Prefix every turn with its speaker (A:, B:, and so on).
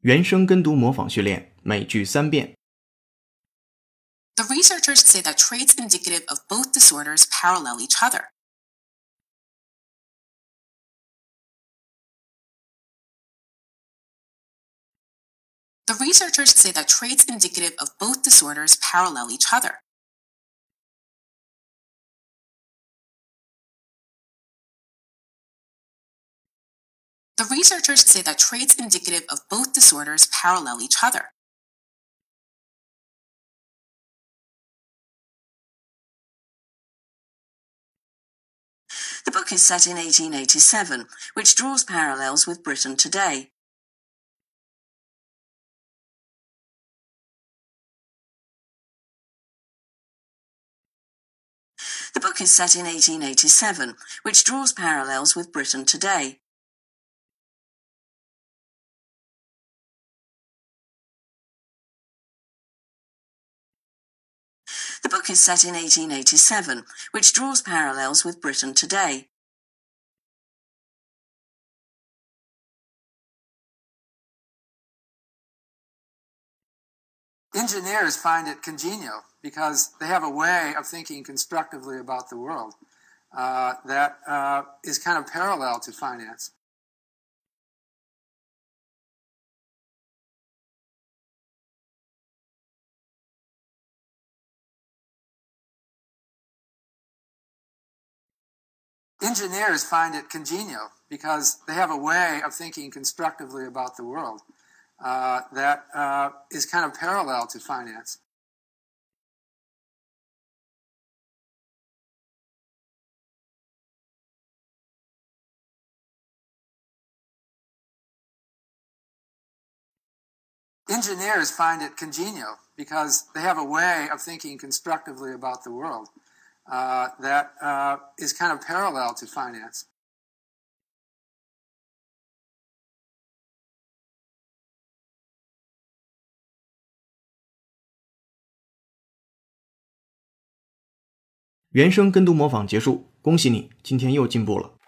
A: 原声跟读模仿训练，每句三遍。
B: The researchers say that traits indicative of both disorders parallel each other. The researchers say that traits indicative of both disorders parallel each other. The researchers say that traits indicative of both disorders parallel each other.
C: The book is set in 1887, which draws parallels with Britain today. The book is set in 1887, which draws parallels with Britain today. The book is set in 1887, which draws parallels with Britain today.
D: Engineers find it congenial because they have a way of thinking constructively about the world uh, that uh, is kind of parallel to finance. Engineers find it congenial because they have a way of thinking constructively about the world uh, that uh, is kind of parallel to finance. Engineers find it congenial because they have a way of thinking constructively about the world uh, that uh, is kind of parallel to finance.
A: 《原声跟读模仿结束，恭喜你，今天又进步了。